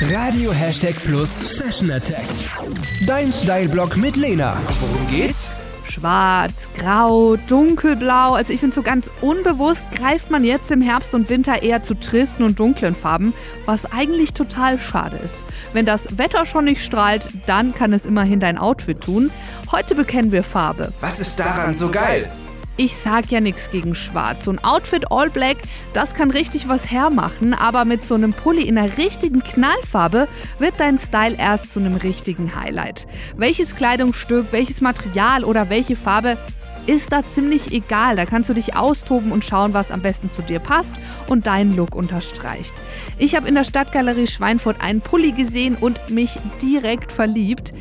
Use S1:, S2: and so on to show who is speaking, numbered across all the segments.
S1: Radio Hashtag Plus Fashion Attack. Dein Style-Blog mit Lena. Worum geht's?
S2: Schwarz, grau, dunkelblau. Also ich finde so ganz unbewusst greift man jetzt im Herbst und Winter eher zu tristen und dunklen Farben, was eigentlich total schade ist. Wenn das Wetter schon nicht strahlt, dann kann es immerhin dein Outfit tun. Heute bekennen wir Farbe.
S1: Was ist daran so geil?
S2: Ich sag ja nichts gegen Schwarz. So ein Outfit All Black, das kann richtig was hermachen, aber mit so einem Pulli in einer richtigen Knallfarbe wird dein Style erst zu einem richtigen Highlight. Welches Kleidungsstück, welches Material oder welche Farbe ist da ziemlich egal. Da kannst du dich austoben und schauen, was am besten zu dir passt und deinen Look unterstreicht. Ich habe in der Stadtgalerie Schweinfurt einen Pulli gesehen und mich direkt verliebt.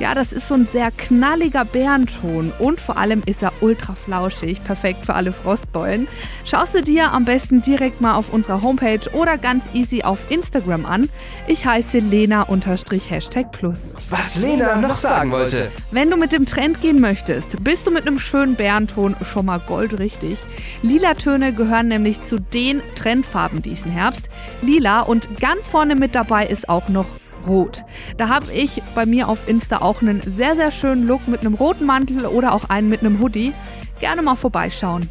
S2: Ja, das ist so ein sehr knalliger Bärenton und vor allem ist er ultra flauschig, perfekt für alle Frostbeulen. Schaust du dir am besten direkt mal auf unserer Homepage oder ganz easy auf Instagram an. Ich heiße Lena-Hashtag Plus.
S1: Was Lena noch sagen wollte.
S2: Wenn du mit dem Trend gehen möchtest, bist du mit einem schönen Bärenton schon mal goldrichtig. Lila Töne gehören nämlich zu den Trendfarben diesen Herbst. Lila und ganz vorne mit dabei ist auch noch Rot. Da habe ich bei mir auf Insta auch einen sehr, sehr schönen Look mit einem roten Mantel oder auch einen mit einem Hoodie. Gerne mal vorbeischauen.